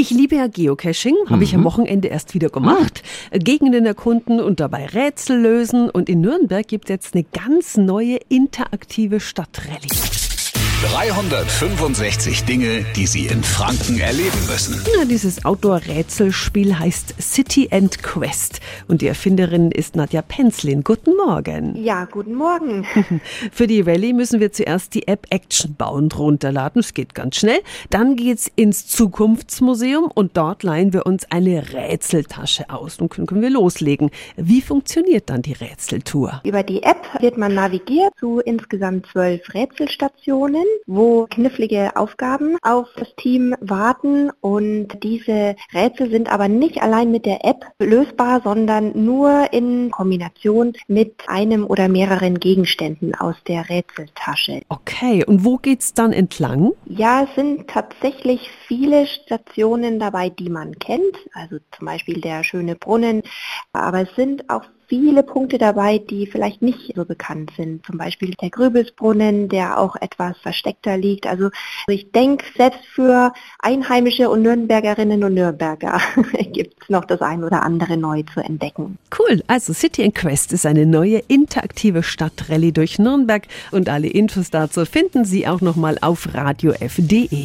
Ich liebe ja Geocaching, habe Mhm. ich am Wochenende erst wieder gemacht. Gegenden erkunden und dabei Rätsel lösen. Und in Nürnberg gibt es jetzt eine ganz neue interaktive Stadtrallye. 365 Dinge, die Sie in Franken erleben müssen. Ja, dieses Outdoor-Rätselspiel heißt City and Quest. Und die Erfinderin ist Nadja Penzlin. Guten Morgen. Ja, guten Morgen. Für die Rallye müssen wir zuerst die App Actionbound runterladen. Es geht ganz schnell. Dann geht's ins Zukunftsmuseum und dort leihen wir uns eine Rätseltasche aus. Und können können wir loslegen. Wie funktioniert dann die Rätseltour? Über die App wird man navigiert zu insgesamt zwölf Rätselstationen, wo knifflige Aufgaben auf das Team warten und diese Rätsel sind aber nicht allein mit der App lösbar, sondern nur in Kombination mit einem oder mehreren Gegenständen aus der Rätseltasche. Okay, und wo geht's dann entlang? Ja, es sind tatsächlich viele Stationen dabei, die man kennt, also zum Beispiel der schöne Brunnen, aber es sind auch viele Punkte dabei, die vielleicht nicht so bekannt sind. Zum Beispiel der Grübelsbrunnen, der auch etwas versteckter liegt. Also ich denke, selbst für Einheimische und Nürnbergerinnen und Nürnberger gibt es noch das ein oder andere neu zu entdecken. Cool, also City and Quest ist eine neue interaktive Stadtrallye durch Nürnberg und alle Infos dazu finden Sie auch nochmal auf radiof.de.